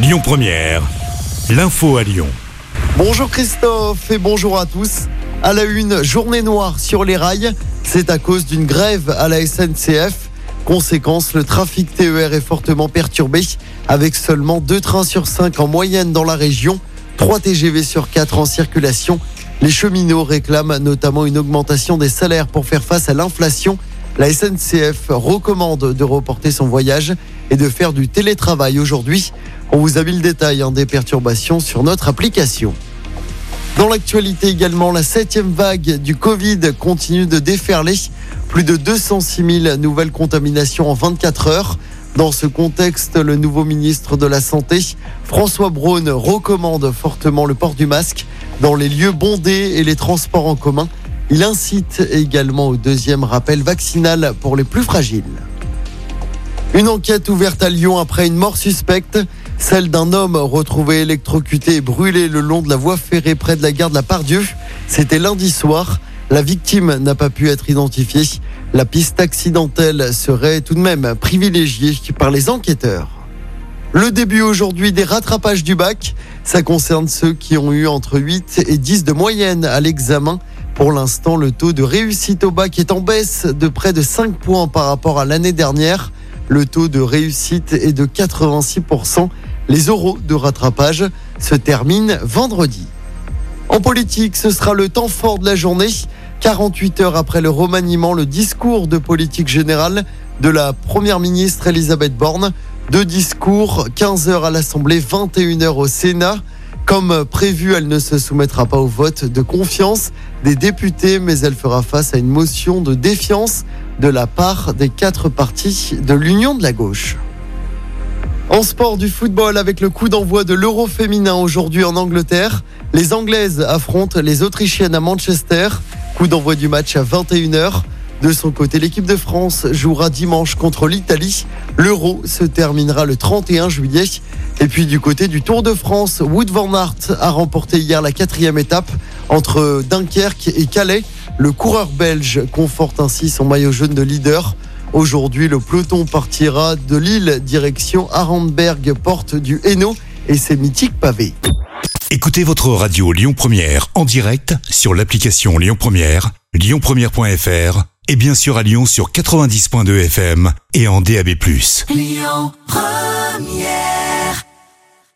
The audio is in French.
Lyon Première, l'info à Lyon. Bonjour Christophe et bonjour à tous. À la une, journée noire sur les rails. C'est à cause d'une grève à la SNCF. Conséquence, le trafic TER est fortement perturbé avec seulement deux trains sur 5 en moyenne dans la région, 3 TGV sur 4 en circulation. Les cheminots réclament notamment une augmentation des salaires pour faire face à l'inflation. La SNCF recommande de reporter son voyage et de faire du télétravail aujourd'hui. On vous a mis le détail hein, des perturbations sur notre application. Dans l'actualité également, la septième vague du Covid continue de déferler. Plus de 206 000 nouvelles contaminations en 24 heures. Dans ce contexte, le nouveau ministre de la Santé, François Braun, recommande fortement le port du masque dans les lieux bondés et les transports en commun. Il incite également au deuxième rappel vaccinal pour les plus fragiles. Une enquête ouverte à Lyon après une mort suspecte, celle d'un homme retrouvé électrocuté et brûlé le long de la voie ferrée près de la gare de la Pardieu. C'était lundi soir. La victime n'a pas pu être identifiée. La piste accidentelle serait tout de même privilégiée par les enquêteurs. Le début aujourd'hui des rattrapages du bac, ça concerne ceux qui ont eu entre 8 et 10 de moyenne à l'examen. Pour l'instant, le taux de réussite au bac est en baisse de près de 5 points par rapport à l'année dernière. Le taux de réussite est de 86%. Les euros de rattrapage se terminent vendredi. En politique, ce sera le temps fort de la journée. 48 heures après le remaniement, le discours de politique générale de la Première ministre Elisabeth Borne. Deux discours, 15 heures à l'Assemblée, 21 heures au Sénat. Comme prévu, elle ne se soumettra pas au vote de confiance des députés, mais elle fera face à une motion de défiance de la part des quatre partis de l'Union de la gauche. En sport du football, avec le coup d'envoi de l'Euro féminin aujourd'hui en Angleterre, les Anglaises affrontent les Autrichiennes à Manchester. Coup d'envoi du match à 21h. De son côté, l'équipe de France jouera dimanche contre l'Italie. L'Euro se terminera le 31 juillet. Et puis du côté du Tour de France, Wood van Aert a remporté hier la quatrième étape entre Dunkerque et Calais. Le coureur belge conforte ainsi son maillot jaune de leader. Aujourd'hui, le peloton partira de Lille direction Arenberg, porte du Hainaut et ses mythiques pavés. Écoutez votre radio Lyon Première en direct sur l'application Lyon Première, lyonpremière.fr et bien sûr à Lyon sur 90.2 FM et en DAB+. Lyon Première